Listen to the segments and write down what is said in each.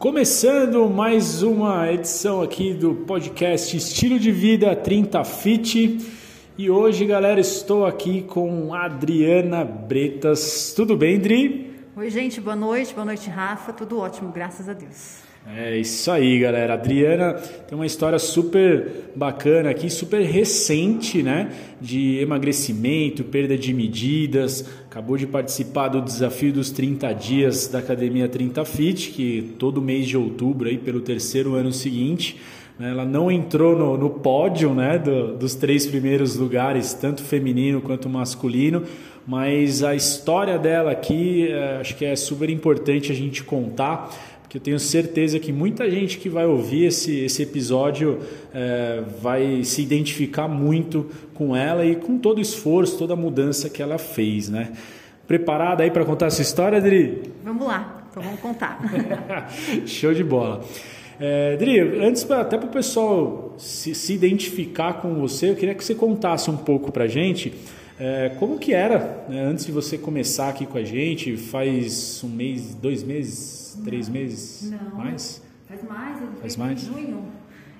Começando mais uma edição aqui do podcast Estilo de Vida 30 Fit. E hoje, galera, estou aqui com Adriana Bretas. Tudo bem, Dri? Oi, gente, boa noite. Boa noite, Rafa. Tudo ótimo, graças a Deus. É isso aí, galera. A Adriana tem uma história super bacana aqui, super recente, né? De emagrecimento, perda de medidas. Acabou de participar do desafio dos 30 dias da Academia 30 Fit, que todo mês de outubro, aí, pelo terceiro ano seguinte. Né? Ela não entrou no, no pódio né? Do, dos três primeiros lugares, tanto feminino quanto masculino, mas a história dela aqui é, acho que é super importante a gente contar que eu tenho certeza que muita gente que vai ouvir esse, esse episódio é, vai se identificar muito com ela e com todo o esforço, toda a mudança que ela fez, né? Preparada aí para contar essa história, Adri? Vamos lá, então vamos contar. Show de bola. É, Dri, antes até para o pessoal se, se, identificar com você, eu queria que você contasse um pouco para gente é, como que era né, antes de você começar aqui com a gente, faz um mês, dois meses, três meses? Não. Mais? Faz mais, eu faz mais? em junho.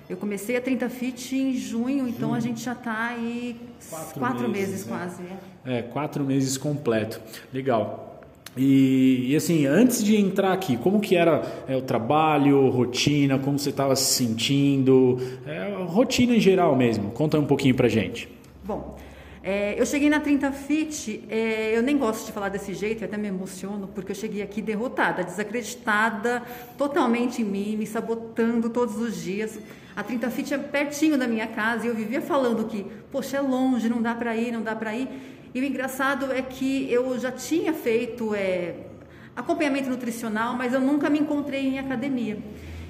Eu comecei a 30 Fit em junho, então junho. a gente já está aí quatro, quatro meses, meses né? quase. É. é, quatro meses completo. Legal. E, e, assim, antes de entrar aqui, como que era é, o trabalho, rotina, como você estava se sentindo, é, rotina em geral mesmo? Conta um pouquinho pra gente. Bom, é, eu cheguei na 30 Fit, é, eu nem gosto de falar desse jeito, eu até me emociono, porque eu cheguei aqui derrotada, desacreditada totalmente em mim, me sabotando todos os dias. A 30 Fit é pertinho da minha casa e eu vivia falando que, poxa, é longe, não dá para ir, não dá para ir. E o engraçado é que eu já tinha feito é, acompanhamento nutricional, mas eu nunca me encontrei em academia.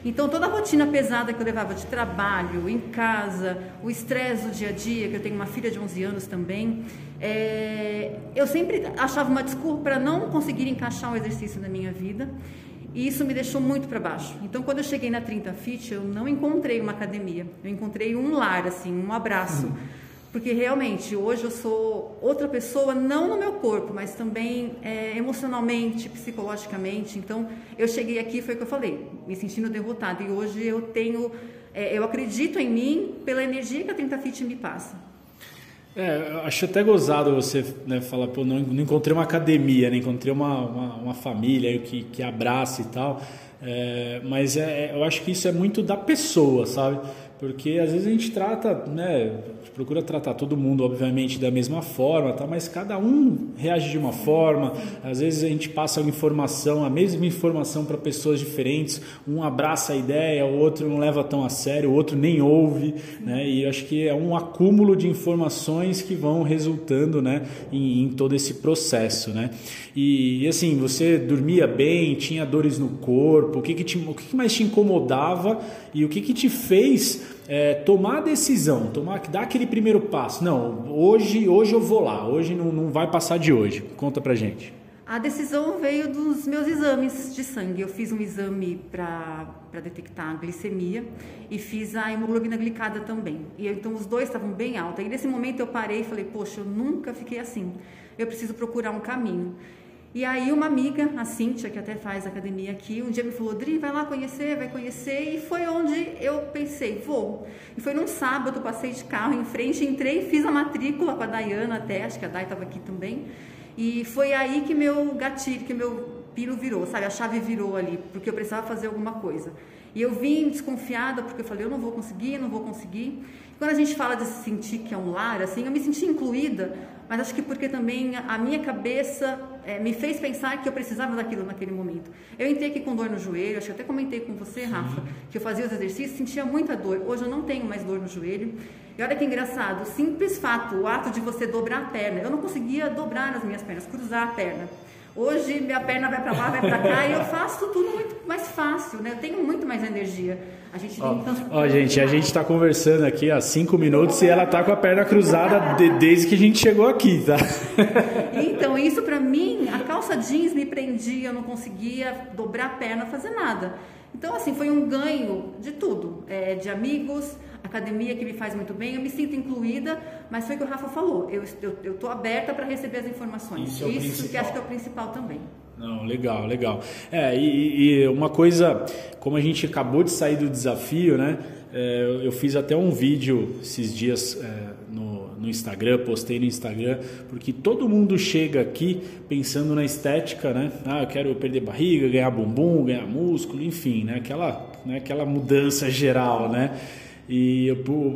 Então, toda a rotina pesada que eu levava de trabalho, em casa, o estresse do dia a dia, que eu tenho uma filha de 11 anos também, é, eu sempre achava uma desculpa para não conseguir encaixar um exercício na minha vida. E isso me deixou muito para baixo. Então, quando eu cheguei na 30 Fit, eu não encontrei uma academia. Eu encontrei um lar, assim, um abraço. Uhum porque realmente hoje eu sou outra pessoa, não no meu corpo, mas também é, emocionalmente, psicologicamente. Então eu cheguei aqui, foi o que eu falei, me sentindo derrotada. E hoje eu tenho, é, eu acredito em mim pela energia que a 30 Fit me passa. É, acho até gozado você né, falar, pô, não, não encontrei uma academia, né, encontrei uma, uma, uma família que, que abraça e tal. É, mas é, eu acho que isso é muito da pessoa, sabe? Porque às vezes a gente trata, né, procura tratar todo mundo, obviamente, da mesma forma, tá? mas cada um reage de uma forma. Às vezes a gente passa a informação, a mesma informação para pessoas diferentes. Um abraça a ideia, o outro não leva tão a sério, o outro nem ouve. Né? E acho que é um acúmulo de informações que vão resultando né, em, em todo esse processo. Né? E, e, assim, você dormia bem, tinha dores no corpo, o que, que, te, o que mais te incomodava e o que, que te fez é, tomar a decisão, tomar, dar aquele primeiro passo. Não, hoje, hoje eu vou lá, hoje não, não vai passar de hoje. Conta pra gente. A decisão veio dos meus exames de sangue. Eu fiz um exame para detectar a glicemia e fiz a hemoglobina glicada também. E então os dois estavam bem altos. E nesse momento eu parei e falei: Poxa, eu nunca fiquei assim. Eu preciso procurar um caminho. E aí uma amiga, a Cíntia, que até faz academia aqui, um dia me falou, Dri, vai lá conhecer, vai conhecer, e foi onde eu pensei, vou. E foi num sábado, passei de carro em frente, entrei, fiz a matrícula com a Dayana até, acho que a Day estava aqui também, e foi aí que meu gatilho, que meu pino virou, sabe, a chave virou ali, porque eu precisava fazer alguma coisa. E eu vim desconfiada, porque eu falei, eu não vou conseguir, não vou conseguir. Quando a gente fala de se sentir que é um lar, assim, eu me senti incluída, mas acho que porque também a minha cabeça é, me fez pensar que eu precisava daquilo naquele momento. Eu entrei aqui com dor no joelho, acho que até comentei com você, Rafa, que eu fazia os exercícios, sentia muita dor. Hoje eu não tenho mais dor no joelho. E olha que engraçado, o simples fato, o ato de você dobrar a perna. Eu não conseguia dobrar as minhas pernas, cruzar a perna. Hoje minha perna vai para lá, vai para cá e eu faço tudo muito mais fácil, né? Eu tenho muito mais energia. A gente tem tanto... Ó, gente, a gente está conversando aqui há cinco minutos e ela tá com a perna cruzada de, desde que a gente chegou aqui, tá? Então, isso para mim, a calça jeans me prendia, eu não conseguia dobrar a perna, fazer nada. Então, assim, foi um ganho de tudo, é, de amigos, academia que me faz muito bem, eu me sinto incluída, mas foi o que o Rafa falou, eu estou aberta para receber as informações. Isso, é Isso que acho que é o principal também. Não, legal, legal. É, e, e, uma coisa, como a gente acabou de sair do desafio, né? É, eu fiz até um vídeo esses dias é, no, no Instagram, postei no Instagram, porque todo mundo chega aqui pensando na estética, né? Ah, eu quero perder barriga, ganhar bumbum, ganhar músculo, enfim, né? Aquela, né? Aquela mudança geral, né? E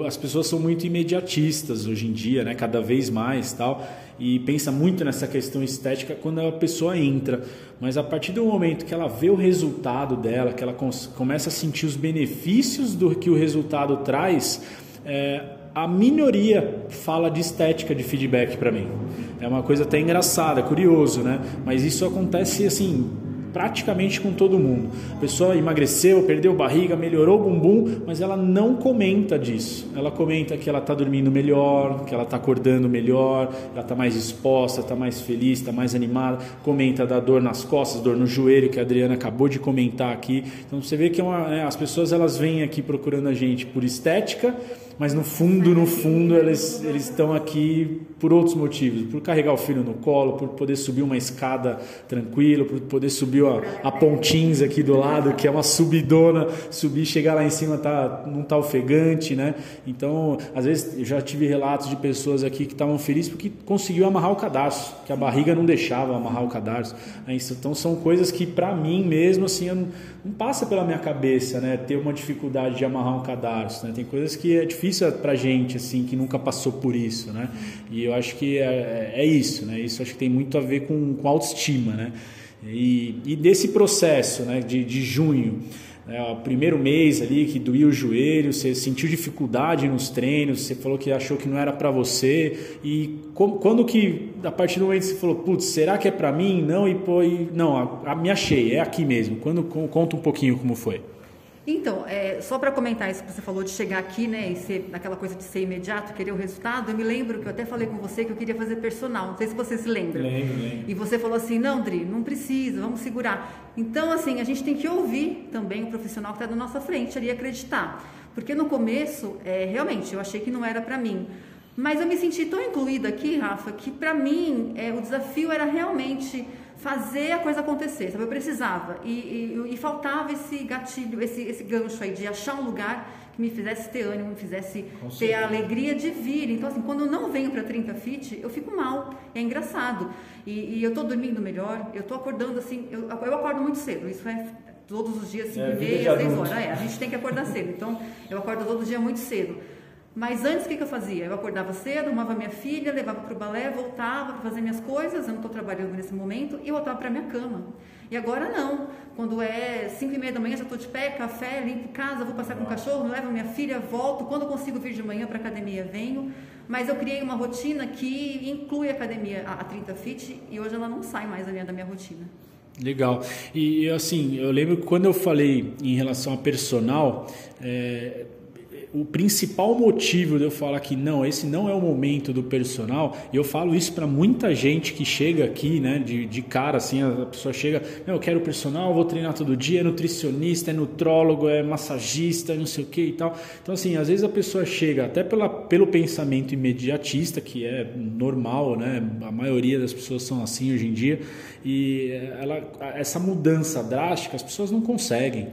as pessoas são muito imediatistas hoje em dia, né? Cada vez mais tal e pensa muito nessa questão estética quando a pessoa entra, mas a partir do momento que ela vê o resultado dela, que ela começa a sentir os benefícios do que o resultado traz, é, a minoria fala de estética de feedback para mim. É uma coisa até engraçada, curioso, né? Mas isso acontece assim praticamente com todo mundo. A pessoa emagreceu, perdeu barriga, melhorou o bumbum, mas ela não comenta disso. Ela comenta que ela está dormindo melhor, que ela está acordando melhor, ela está mais exposta, está mais feliz, está mais animada. Comenta da dor nas costas, dor no joelho, que a Adriana acabou de comentar aqui. Então você vê que é uma, é, as pessoas elas vêm aqui procurando a gente por estética mas no fundo, no fundo, eles, eles estão aqui por outros motivos, por carregar o filho no colo, por poder subir uma escada tranquilo, por poder subir a, a pontins aqui do lado, que é uma subidona, subir, chegar lá em cima tá, não tá ofegante, né? Então, às vezes eu já tive relatos de pessoas aqui que estavam felizes porque conseguiu amarrar o cadarço, que a barriga não deixava amarrar o cadarço. Então são coisas que para mim mesmo assim não, não passa pela minha cabeça, né? Ter uma dificuldade de amarrar um cadarço, né? Tem coisas que é difícil difícil para gente assim que nunca passou por isso, né? E eu acho que é, é isso, né? Isso acho que tem muito a ver com, com autoestima, né? E, e desse processo, né? De, de junho, né? o primeiro mês ali que doía o joelho, você sentiu dificuldade nos treinos, você falou que achou que não era para você e como, quando que a partir do momento que você falou, putz, será que é para mim? Não e pô, e, não, a, a, me achei, é aqui mesmo. Quando conta um pouquinho como foi. Então, é, só para comentar isso que você falou de chegar aqui, né, e ser aquela coisa de ser imediato, querer o resultado, eu me lembro que eu até falei com você que eu queria fazer personal, não sei se você se lembra. Lembro, lembro. E você falou assim, não, Dri, não precisa, vamos segurar. Então, assim, a gente tem que ouvir também o profissional que está na nossa frente ali e acreditar. Porque no começo, é, realmente, eu achei que não era para mim. Mas eu me senti tão incluída aqui, Rafa, que para mim é, o desafio era realmente fazer a coisa acontecer, sabe? Eu precisava e, e, e, faltava esse gatilho, esse, esse gancho aí de achar um lugar que me fizesse ter ânimo, me fizesse ter a alegria de vir. Então, assim, quando eu não venho para 30 Fit, eu fico mal, é engraçado. E, e eu tô dormindo melhor, eu tô acordando assim, eu, eu acordo muito cedo, isso é todos os dias, 5 é, e meia, 6 horas. É, a gente tem que acordar cedo, então eu acordo todo dia muito cedo. Mas antes o que, que eu fazia? Eu acordava cedo, arrumava minha filha, levava para o balé, voltava para fazer minhas coisas, eu não estou trabalhando nesse momento, e voltava para minha cama. E agora não. Quando é 5 e meia da manhã, já estou de pé, café, limpo casa, vou passar com o cachorro, levo minha filha, volto. Quando eu consigo vir de manhã para a academia, venho. Mas eu criei uma rotina que inclui a academia, a 30 Fit, e hoje ela não sai mais da minha, da minha rotina. Legal. E assim, eu lembro que quando eu falei em relação a personal, é, o principal motivo de eu falar que não, esse não é o momento do personal, e eu falo isso para muita gente que chega aqui, né, de, de cara, assim, a pessoa chega, eu quero personal, vou treinar todo dia, é nutricionista, é nutrólogo, é massagista, não sei o que e tal. Então, assim, às vezes a pessoa chega até pela, pelo pensamento imediatista, que é normal, né, a maioria das pessoas são assim hoje em dia, e ela, essa mudança drástica as pessoas não conseguem.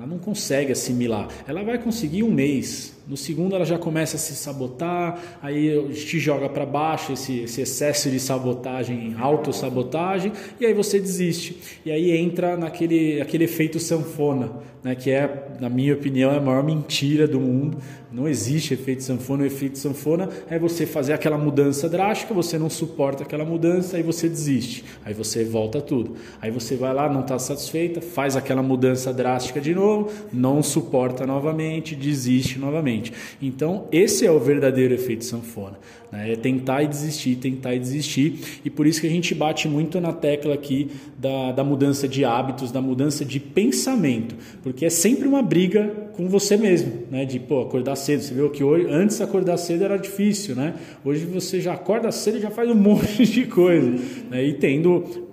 Ela não consegue assimilar. Ela vai conseguir um mês, no segundo ela já começa a se sabotar, aí te joga para baixo esse, esse, excesso de sabotagem, autossabotagem, e aí você desiste. E aí entra naquele aquele efeito sanfona, né, que é, na minha opinião, é a maior mentira do mundo. Não existe efeito sanfona. O efeito sanfona é você fazer aquela mudança drástica, você não suporta aquela mudança, aí você desiste. Aí você volta tudo. Aí você vai lá, não está satisfeita, faz aquela mudança drástica de novo, não suporta novamente, desiste novamente. Então, esse é o verdadeiro efeito sanfona. Né? É tentar e desistir, tentar e desistir. E por isso que a gente bate muito na tecla aqui da, da mudança de hábitos, da mudança de pensamento. Porque é sempre uma briga com você mesmo, né? De pô, acordar cedo. Você viu que hoje, antes acordar cedo era difícil, né? Hoje você já acorda cedo e já faz um monte de coisa. Né? E tendo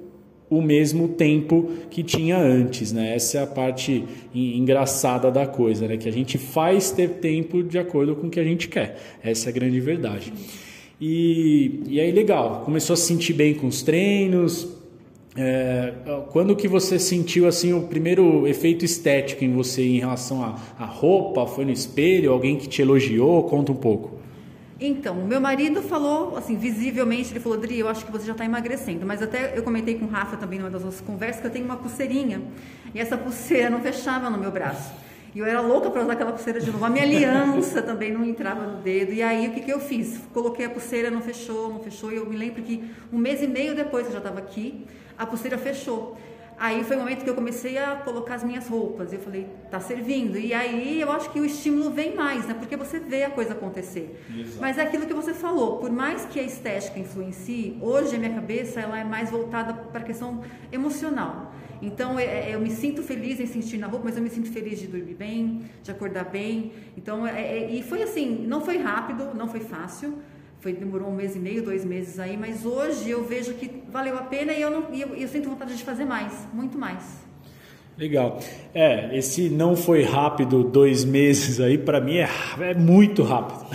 o mesmo tempo que tinha antes, né? Essa é a parte engraçada da coisa, né? Que a gente faz ter tempo de acordo com o que a gente quer. Essa é a grande verdade. E, e aí, legal, começou a se sentir bem com os treinos, é, quando que você sentiu assim o primeiro efeito estético em você em relação à roupa? Foi no espelho? Alguém que te elogiou? Conta um pouco. Então, meu marido falou, assim, visivelmente, ele falou, Dri, eu acho que você já está emagrecendo. Mas até eu comentei com o Rafa também numa das nossas conversas que eu tenho uma pulseirinha. E essa pulseira não fechava no meu braço. E eu era louca para usar aquela pulseira de novo. A minha aliança também não entrava no dedo. E aí, o que, que eu fiz? Coloquei a pulseira, não fechou, não fechou. E eu me lembro que um mês e meio depois que eu já estava aqui, a pulseira fechou. Aí foi o momento que eu comecei a colocar as minhas roupas. Eu falei, tá servindo. E aí eu acho que o estímulo vem mais, né? Porque você vê a coisa acontecer. Exato. Mas é aquilo que você falou. Por mais que a estética influencie, hoje a minha cabeça ela é mais voltada para a questão emocional. Então é, é, eu me sinto feliz em sentir na roupa, mas eu me sinto feliz de dormir bem, de acordar bem. Então é, é, e foi assim, não foi rápido, não foi fácil foi, demorou um mês e meio, dois meses aí, mas hoje eu vejo que valeu a pena e eu, não, eu, eu sinto vontade de fazer mais, muito mais. Legal. É, esse não foi rápido dois meses aí, para mim é, é muito rápido.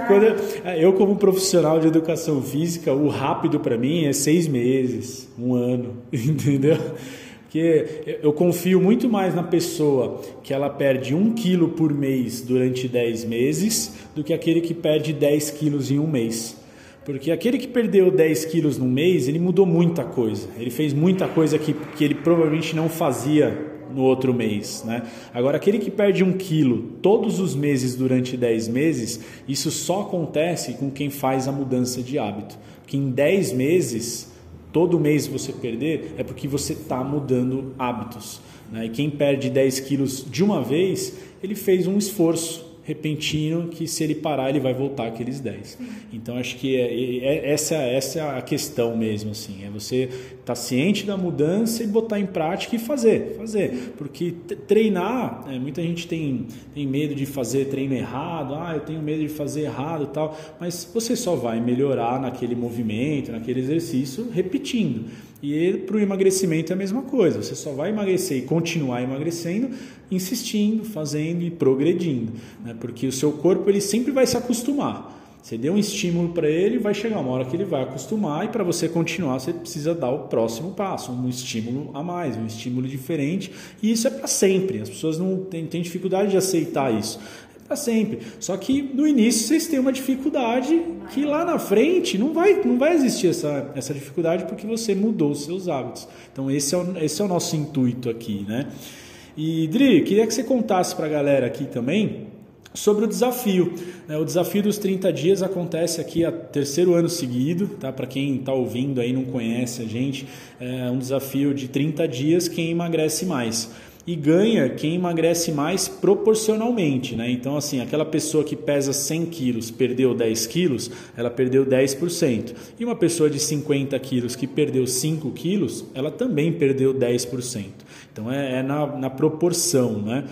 eternidade. Eu, é, eu, como profissional de educação física, o rápido para mim é seis meses, um ano, entendeu? Porque eu confio muito mais na pessoa que ela perde um quilo por mês durante 10 meses do que aquele que perde 10 quilos em um mês. Porque aquele que perdeu 10 quilos no mês, ele mudou muita coisa. Ele fez muita coisa que, que ele provavelmente não fazia no outro mês. Né? Agora, aquele que perde um quilo todos os meses durante 10 meses, isso só acontece com quem faz a mudança de hábito. Que em 10 meses todo mês você perder, é porque você está mudando hábitos. Né? E quem perde 10 quilos de uma vez, ele fez um esforço repentino que se ele parar ele vai voltar aqueles 10. Então acho que é, é, essa, essa é a questão mesmo assim, é você estar tá ciente da mudança e botar em prática e fazer, fazer, porque treinar, é, muita gente tem, tem medo de fazer treino errado, ah eu tenho medo de fazer errado tal, mas você só vai melhorar naquele movimento, naquele exercício repetindo. E para o emagrecimento é a mesma coisa, você só vai emagrecer e continuar emagrecendo insistindo, fazendo e progredindo, né? porque o seu corpo ele sempre vai se acostumar. Você deu um estímulo para ele, vai chegar uma hora que ele vai acostumar e para você continuar você precisa dar o próximo passo, um estímulo a mais, um estímulo diferente e isso é para sempre. As pessoas não têm, têm dificuldade de aceitar isso para sempre. Só que no início vocês têm uma dificuldade que lá na frente não vai, não vai existir essa, essa dificuldade porque você mudou os seus hábitos. Então esse é o, esse é o nosso intuito aqui, né? E Dri, queria que você contasse para a galera aqui também sobre o desafio. Né? O desafio dos 30 dias acontece aqui há terceiro ano seguido, tá? Para quem está ouvindo aí não conhece a gente, é um desafio de 30 dias quem emagrece mais e ganha quem emagrece mais proporcionalmente, né? Então, assim, aquela pessoa que pesa 100 quilos perdeu 10 quilos, ela perdeu 10%. E uma pessoa de 50 quilos que perdeu 5 quilos, ela também perdeu 10%. Então, é, é na, na proporção, né?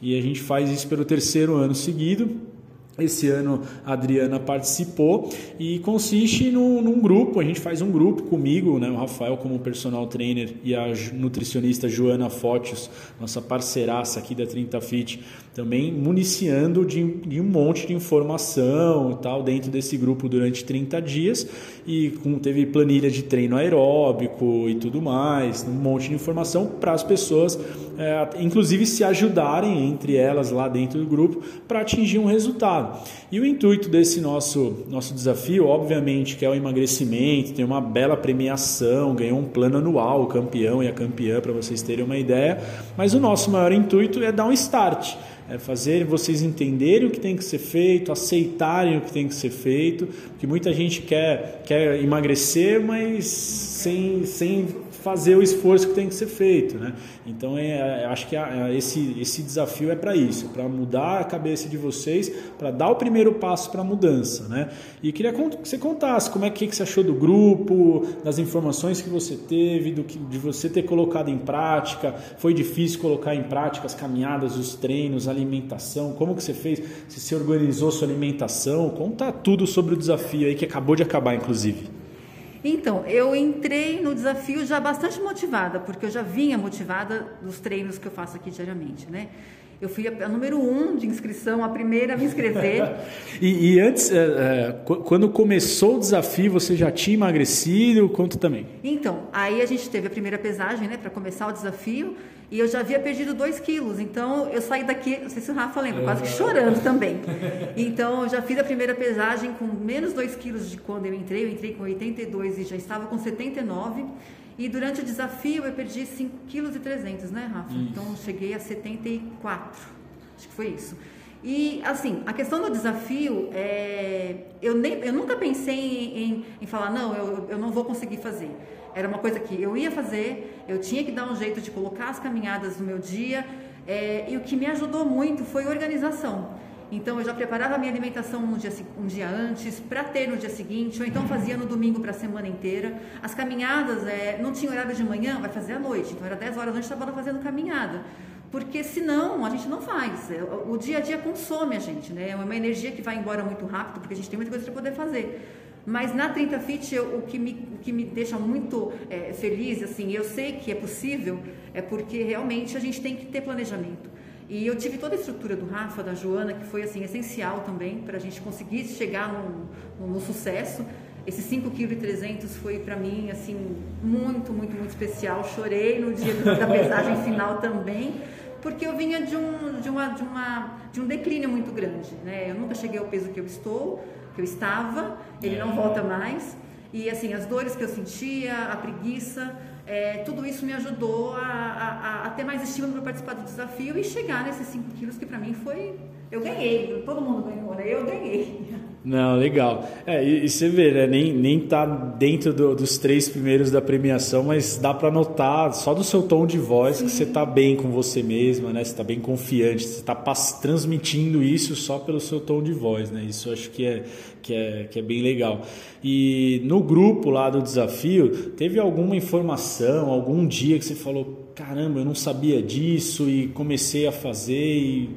E a gente faz isso pelo terceiro ano seguido esse ano a Adriana participou e consiste num, num, grupo, a gente faz um grupo comigo, né, o Rafael como personal trainer e a nutricionista Joana Fotios, nossa parceiraça aqui da 30 Fit, também municiando de, de, um monte de informação e tal dentro desse grupo durante 30 dias e com, teve planilha de treino aeróbico e tudo mais, um monte de informação para as pessoas, é, inclusive se ajudarem entre elas lá dentro do grupo para atingir um resultado. E o intuito desse nosso, nosso desafio, obviamente, que é o emagrecimento, tem uma bela premiação, ganhou um plano anual, o campeão e a campeã, para vocês terem uma ideia, mas o nosso maior intuito é dar um start é fazer vocês entenderem o que tem que ser feito, aceitarem o que tem que ser feito, porque muita gente quer, quer emagrecer, mas sem, sem fazer o esforço que tem que ser feito, né? Então é, é acho que a, esse, esse desafio é para isso, para mudar a cabeça de vocês, para dar o primeiro passo para a mudança, né? E queria que você contasse como é que, que você achou do grupo, das informações que você teve, do que, de você ter colocado em prática, foi difícil colocar em prática as caminhadas, os treinos, a alimentação, como que você fez, se você organizou sua alimentação, conta tudo sobre o desafio aí que acabou de acabar, inclusive. Então, eu entrei no desafio já bastante motivada, porque eu já vinha motivada dos treinos que eu faço aqui diariamente, né? Eu fui a, a número um de inscrição, a primeira a me inscrever. e, e, antes, é, é, quando começou o desafio, você já tinha emagrecido? Quanto também? Então, aí a gente teve a primeira pesagem, né, para começar o desafio. E eu já havia perdido 2 quilos, então eu saí daqui, não sei se o Rafa lembra, quase que chorando também. Então eu já fiz a primeira pesagem com menos 2 quilos de quando eu entrei, eu entrei com 82 e já estava com 79. E durante o desafio eu perdi 5 quilos e 300, né, Rafa? Isso. Então cheguei a 74, acho que foi isso. E assim, a questão do desafio, é, eu, nem, eu nunca pensei em, em, em falar, não, eu, eu não vou conseguir fazer. Era uma coisa que eu ia fazer, eu tinha que dar um jeito de colocar as caminhadas no meu dia. É, e o que me ajudou muito foi organização. Então eu já preparava a minha alimentação um dia, um dia antes, para ter no dia seguinte, ou então fazia no domingo para a semana inteira. As caminhadas, é, não tinha horário de manhã, vai fazer à noite. Então era 10 horas antes, estava fazendo caminhada. Porque senão a gente não faz. É, o dia a dia consome a gente, né? É uma energia que vai embora muito rápido, porque a gente tem muita coisa para poder fazer. Mas na 30 Fit, eu, o, que me, o que me deixa muito é, feliz, assim, eu sei que é possível, é porque realmente a gente tem que ter planejamento. E eu tive toda a estrutura do Rafa, da Joana, que foi assim essencial também para a gente conseguir chegar no, no, no sucesso. Esses 5,3 kg foi para mim assim muito, muito, muito especial. Chorei no dia da pesagem final também, porque eu vinha de um, de uma, de uma, de um declínio muito grande, né? Eu nunca cheguei ao peso que eu estou que eu estava, ele não volta mais. E assim, as dores que eu sentia, a preguiça, é, tudo isso me ajudou a, a, a ter mais estímulo para participar do desafio e chegar nesses 5 quilos que para mim foi. Eu ganhei, todo mundo ganhou, né? Eu ganhei. Não, legal. É, e, e, você vê, né? Nem, nem tá dentro do, dos três primeiros da premiação, mas dá para notar só do seu tom de voz Sim. que você tá bem com você mesma, né? Você tá bem confiante, você tá transmitindo isso só pelo seu tom de voz, né? Isso acho que é, que é, que é bem legal. E no grupo lá do desafio, teve alguma informação, algum dia que você falou, caramba, eu não sabia disso e comecei a fazer e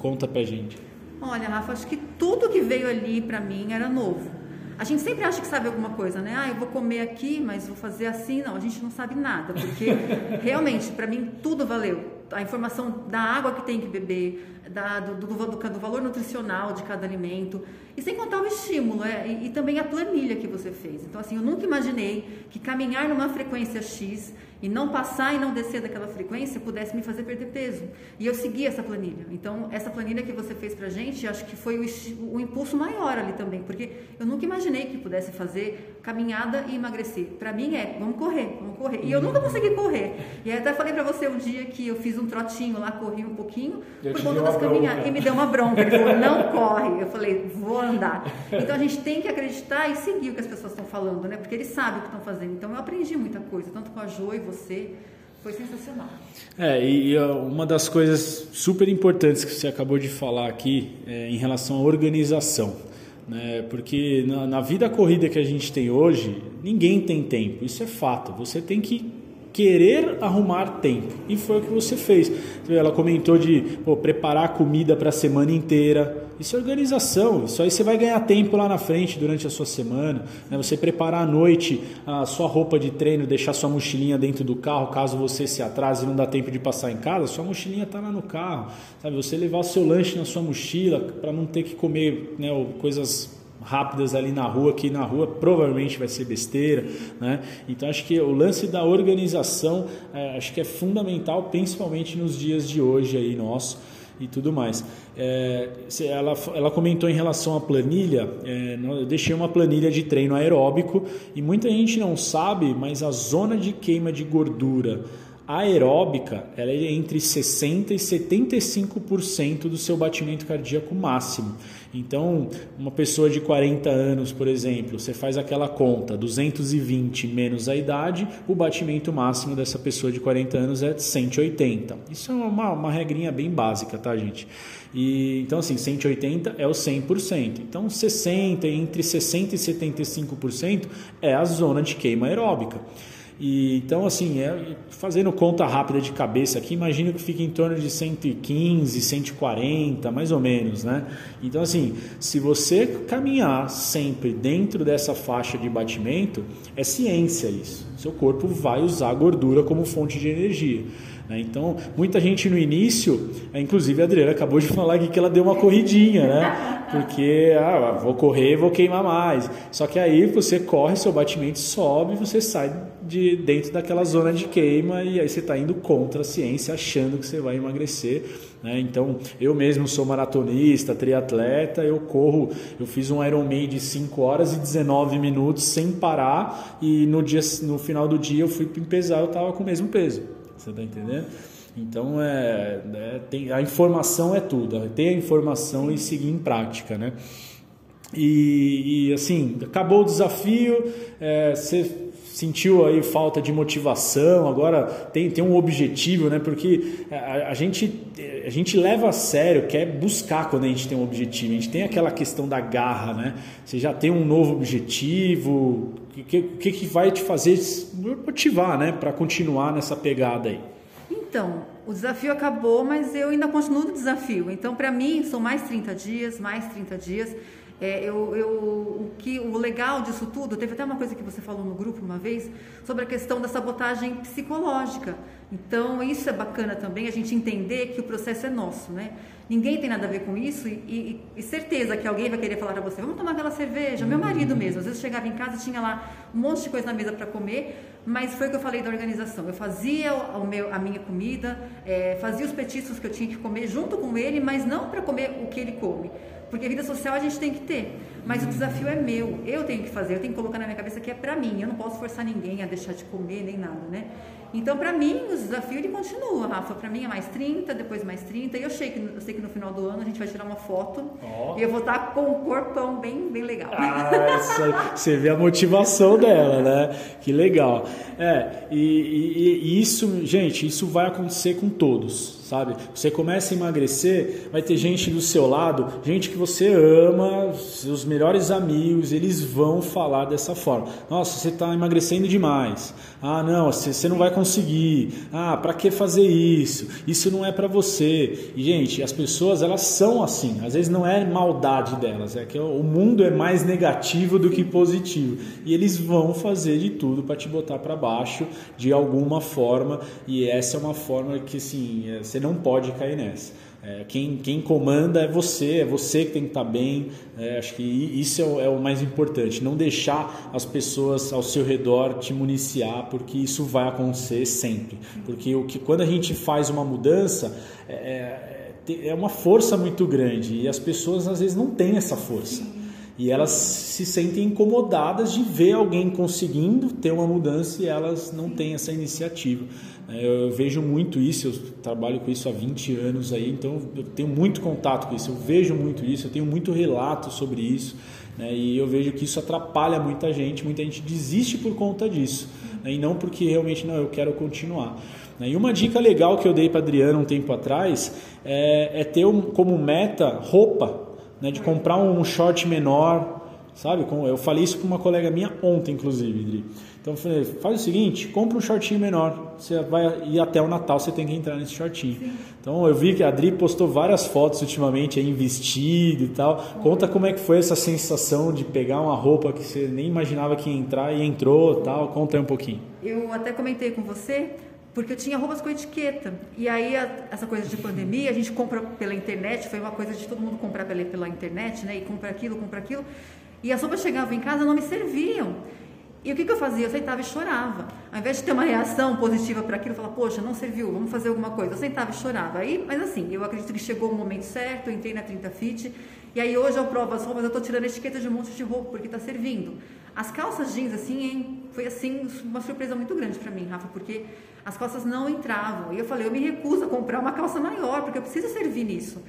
conta pra gente. Olha, Rafa, acho que tudo que veio ali para mim era novo. A gente sempre acha que sabe alguma coisa, né? Ah, eu vou comer aqui, mas vou fazer assim. Não, a gente não sabe nada, porque realmente, para mim, tudo valeu. A informação da água que tem que beber, da, do, do, do, do, valor nutricional de cada alimento, e sem contar o estímulo, é, e, e também a planilha que você fez. Então, assim, eu nunca imaginei que caminhar numa frequência X e não passar e não descer daquela frequência pudesse me fazer perder peso. E eu segui essa planilha. Então, essa planilha que você fez pra gente, acho que foi o, o impulso maior ali também, porque eu nunca imaginei que pudesse fazer caminhada e emagrecer. Para mim é, vamos correr, vamos correr. E eu nunca consegui correr. E até falei para você um dia que eu fiz um trotinho lá, corri um pouquinho, eu por conta das caminhadas. E me deu uma bronca. Ele falou, não corre. Eu falei, vou andar. Então a gente tem que acreditar e seguir o que as pessoas estão falando, né? Porque eles sabem o que estão fazendo. Então eu aprendi muita coisa, tanto com a Jo e você. Foi sensacional. É, e, uma das coisas super importantes que você acabou de falar aqui é em relação à organização. Né? Porque na, na vida corrida que a gente tem hoje, ninguém tem tempo, isso é fato. Você tem que querer arrumar tempo. E foi o que você fez. Ela comentou de pô, preparar comida para a semana inteira. Isso é organização. Isso aí você vai ganhar tempo lá na frente durante a sua semana. Né? Você preparar à noite a sua roupa de treino, deixar sua mochilinha dentro do carro, caso você se atrase e não dá tempo de passar em casa, sua mochilinha está lá no carro. Sabe? Você levar o seu lanche na sua mochila para não ter que comer né, coisas rápidas ali na rua, que na rua provavelmente vai ser besteira, né? Então acho que o lance da organização é, acho que é fundamental, principalmente nos dias de hoje aí nosso e tudo mais. É, ela, ela comentou em relação à planilha, é, eu deixei uma planilha de treino aeróbico e muita gente não sabe, mas a zona de queima de gordura aeróbica ela é entre 60% e 75% do seu batimento cardíaco máximo. Então, uma pessoa de 40 anos, por exemplo, você faz aquela conta, 220 menos a idade, o batimento máximo dessa pessoa de 40 anos é 180. Isso é uma, uma regrinha bem básica, tá, gente? E, então, assim, 180 é o 100%. Então, 60, entre 60% e 75% é a zona de queima aeróbica. E, então, assim, é, fazendo conta rápida de cabeça aqui, imagino que fica em torno de 115, 140, mais ou menos, né? Então, assim, se você caminhar sempre dentro dessa faixa de batimento, é ciência isso. Seu corpo vai usar a gordura como fonte de energia. Né? Então, muita gente no início, é, inclusive a Adriana acabou de falar aqui que ela deu uma corridinha, né? Porque, ah, vou correr, vou queimar mais. Só que aí você corre, seu batimento sobe, você sai de dentro daquela zona de queima e aí você está indo contra a ciência, achando que você vai emagrecer. Né? Então, eu mesmo sou maratonista, triatleta, eu corro, eu fiz um Ironman de 5 horas e 19 minutos sem parar e no, dia, no final do dia eu fui pesar, eu estava com o mesmo peso. Você está entendendo? Então, é, é, tem, a informação é tudo. Ter a informação e seguir em prática, né? E, e assim, acabou o desafio, é, você sentiu aí falta de motivação, agora tem, tem um objetivo, né? Porque a, a, gente, a gente leva a sério, quer buscar quando a gente tem um objetivo. A gente tem aquela questão da garra, né? Você já tem um novo objetivo, o que, que, que vai te fazer motivar, né? Para continuar nessa pegada aí. Então, o desafio acabou, mas eu ainda continuo no desafio. Então, para mim, são mais 30 dias, mais 30 dias. É, eu, eu, o, que, o legal disso tudo, teve até uma coisa que você falou no grupo uma vez, sobre a questão da sabotagem psicológica. Então, isso é bacana também, a gente entender que o processo é nosso, né? Ninguém tem nada a ver com isso e, e, e certeza que alguém vai querer falar para você, vamos tomar aquela cerveja. Meu marido mesmo, às vezes chegava em casa tinha lá um monte de coisa na mesa para comer, mas foi o que eu falei da organização. Eu fazia o meu, a minha comida, é, fazia os petiscos que eu tinha que comer junto com ele, mas não para comer o que ele come porque vida social a gente tem que ter. Mas o desafio é meu, eu tenho que fazer, eu tenho que colocar na minha cabeça que é para mim. Eu não posso forçar ninguém a deixar de comer nem nada, né? Então, para mim, o desafio ele continua, Rafa. Para mim é mais 30, depois mais 30. E eu sei que, eu sei que no final do ano a gente vai tirar uma foto oh. e eu vou estar com um corpão bem, bem legal. Ah, essa, você vê a motivação dela, né? Que legal. É, e, e, e isso, gente, isso vai acontecer com todos sabe? Você começa a emagrecer, vai ter gente do seu lado, gente que você ama, seus melhores amigos, eles vão falar dessa forma. Nossa, você está emagrecendo demais. Ah, não, você não vai conseguir. Ah, para que fazer isso? Isso não é para você. E gente, as pessoas elas são assim. Às vezes não é maldade delas, é que o mundo é mais negativo do que positivo. E eles vão fazer de tudo para te botar para baixo de alguma forma. E essa é uma forma que assim, é, você não pode cair nessa. É, quem, quem comanda é você, é você que tem que estar tá bem. É, acho que isso é o, é o, mais importante. Não deixar as pessoas ao seu redor te municiar, porque isso vai acontecer sempre. Porque o que, quando a gente faz uma mudança, é, é, é uma força muito grande e as pessoas às vezes não têm essa força. E elas se sentem incomodadas de ver alguém conseguindo ter uma mudança e elas não têm essa iniciativa. É, eu vejo muito isso, eu trabalho com isso há 20 anos aí, então eu tenho muito contato com isso, eu vejo muito isso, eu tenho muito relato sobre isso, né, e eu vejo que isso atrapalha muita gente, muita gente desiste por conta disso, né, e não porque realmente não, eu quero continuar. Né. E uma dica legal que eu dei para Adriana um tempo atrás é, é ter um, como meta roupa, né, de comprar um short menor, sabe? Eu falei isso para uma colega minha ontem, inclusive, Adri. Então eu falei, faz o seguinte, compra um shortinho menor. Você vai ir até o Natal, você tem que entrar nesse shortinho. Sim. Então eu vi que a Adri postou várias fotos ultimamente aí vestido e tal. Conta como é que foi essa sensação de pegar uma roupa que você nem imaginava que ia entrar e entrou tal. Conta aí um pouquinho. Eu até comentei com você, porque eu tinha roupas com etiqueta. E aí, a, essa coisa de pandemia, a gente compra pela internet, foi uma coisa de todo mundo comprar pela, pela internet, né? E compra aquilo, compra aquilo. E as roupas chegavam em casa não me serviam. E o que, que, eu fazia? Eu sentava e chorava. Ao invés de ter uma reação positiva para aquilo, eu falava, poxa, não serviu, vamos fazer alguma coisa. Eu sentava e chorava. Aí, mas assim, eu acredito que chegou o momento certo, eu entrei na 30 Fit. E aí hoje eu provo as roupas, eu estou tirando etiqueta de um monte de roupa, porque está servindo. As calças jeans, assim, hein, foi assim, uma surpresa muito grande para mim, Rafa, porque as calças não entravam. E eu falei, eu me recuso a comprar uma calça maior, porque eu preciso servir nisso.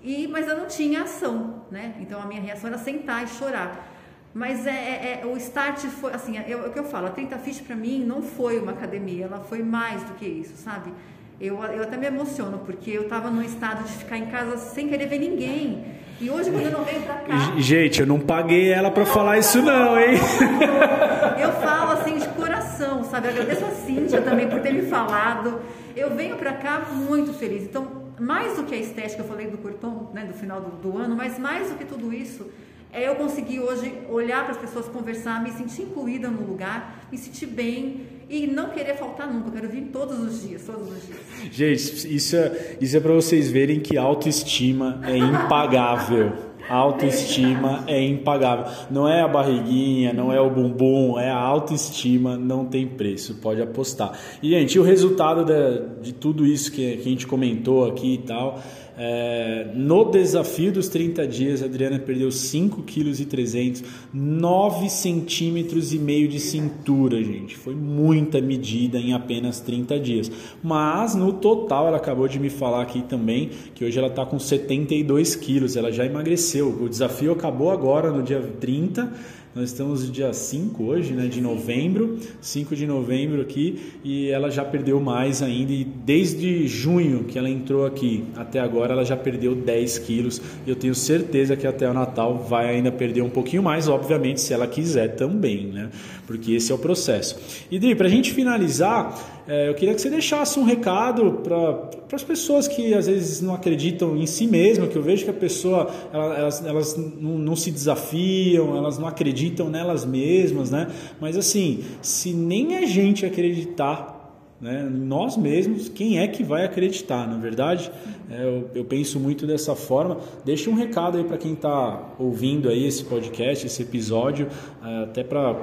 E, mas eu não tinha ação, né? Então a minha reação era sentar e chorar. Mas é, é, é, o start foi, assim, é, é, o que eu falo, a 30 Fit para mim não foi uma academia, ela foi mais do que isso, sabe? Eu, eu até me emociono, porque eu estava num estado de ficar em casa sem querer ver ninguém. E hoje, quando eu não venho pra cá. Gente, eu não paguei ela para falar isso, não, hein? Eu falo assim de coração, sabe? Eu agradeço a Cíntia também por ter me falado. Eu venho pra cá muito feliz. Então, mais do que a estética, eu falei do corpão, né, do final do, do ano, mas mais do que tudo isso é eu conseguir hoje olhar para as pessoas, conversar, me sentir incluída no lugar, me sentir bem e não querer faltar nunca. Eu quero vir todos os dias, todos os dias. Gente, isso é, isso é para vocês verem que autoestima é impagável. Autoestima é impagável. Não é a barriguinha, não é o bumbum, é a autoestima, não tem preço, pode apostar. E, gente, o resultado de, de tudo isso que, que a gente comentou aqui e tal é, no desafio dos 30 dias, a Adriana perdeu 5 kg e 300, 9 centímetros e meio de cintura, gente. Foi muita medida em apenas 30 dias. Mas no total, ela acabou de me falar aqui também que hoje ela está com 72 quilos, ela já emagreceu. O desafio acabou agora no dia 30 nós estamos dia 5 hoje, né, de novembro, 5 de novembro aqui, e ela já perdeu mais ainda. E desde junho que ela entrou aqui até agora, ela já perdeu 10 quilos. E eu tenho certeza que até o Natal vai ainda perder um pouquinho mais, obviamente, se ela quiser também, né? Porque esse é o processo. E Dri, para a gente finalizar, é, eu queria que você deixasse um recado para as pessoas que às vezes não acreditam em si mesma, que eu vejo que a pessoa elas, elas não, não, se desafiam, elas não acreditam nelas mesmas, né? Mas assim, se nem a gente acreditar né, nós mesmos, quem é que vai acreditar, na é verdade? É, eu, eu, penso muito dessa forma. Deixa um recado aí para quem está ouvindo aí esse podcast, esse episódio, é, até para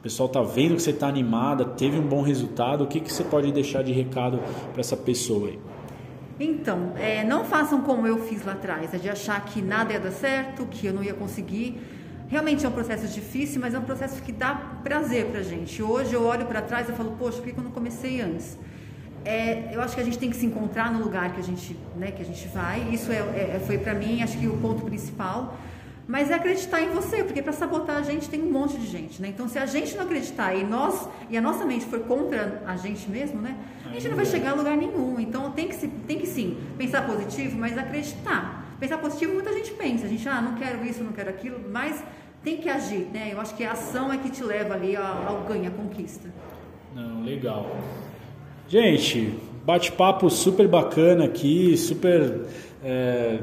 o pessoal está vendo que você está animada, teve um bom resultado, o que, que você pode deixar de recado para essa pessoa aí? Então, é, não façam como eu fiz lá atrás, é de achar que nada ia dar certo, que eu não ia conseguir. Realmente é um processo difícil, mas é um processo que dá prazer para gente. Hoje eu olho para trás e falo, poxa, por que eu não comecei antes? É, eu acho que a gente tem que se encontrar no lugar que a gente, né, que a gente vai. Isso é, é foi para mim, acho que o ponto principal. Mas é acreditar em você, porque para sabotar a gente tem um monte de gente, né? Então, se a gente não acreditar e nós e a nossa mente for contra a gente mesmo, né? A gente não vai chegar a lugar nenhum. Então, tem que, se, tem que sim pensar positivo, mas acreditar. Pensar positivo, muita gente pensa. A gente, ah, não quero isso, não quero aquilo, mas tem que agir, né? Eu acho que a ação é que te leva ali ao ganho, à conquista. Não, legal. Gente, bate-papo super bacana aqui, super. É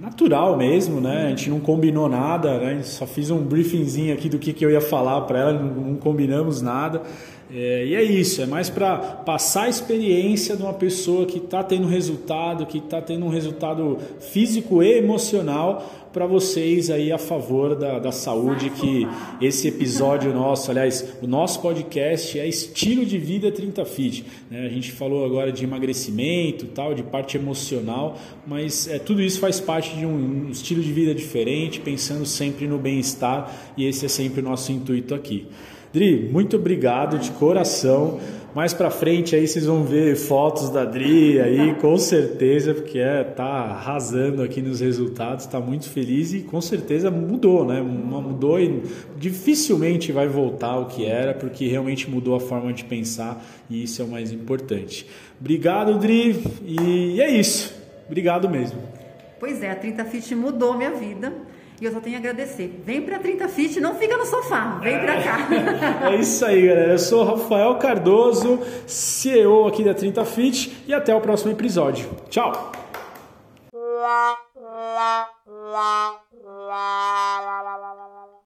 natural mesmo, né? A gente não combinou nada, né? só fiz um briefingzinho aqui do que, que eu ia falar para ela, não, não, combinamos nada. É, e é isso, é mais para passar a experiência de uma pessoa que está tendo resultado, que está tendo um resultado físico e emocional para vocês aí a favor da, da saúde que esse episódio nosso, aliás, o nosso podcast é estilo de vida 30 fit. Né? A gente falou agora de emagrecimento, tal, de parte emocional, mas é, tudo isso faz parte de um, um estilo de vida diferente, pensando sempre no bem-estar e esse é sempre o nosso intuito aqui. Dri, muito obrigado de coração. Mais para frente aí vocês vão ver fotos da Dri aí, com certeza, porque é, tá arrasando aqui nos resultados, está muito feliz e com certeza mudou, né? Mudou e dificilmente vai voltar ao que era, porque realmente mudou a forma de pensar e isso é o mais importante. Obrigado, Dri, e é isso. Obrigado mesmo. Pois é, a 30 Fit mudou minha vida. E eu só tenho a agradecer. Vem para 30 Fit, não fica no sofá, vem para cá. É isso aí, galera. Eu sou Rafael Cardoso, CEO aqui da 30 Fit e até o próximo episódio. Tchau.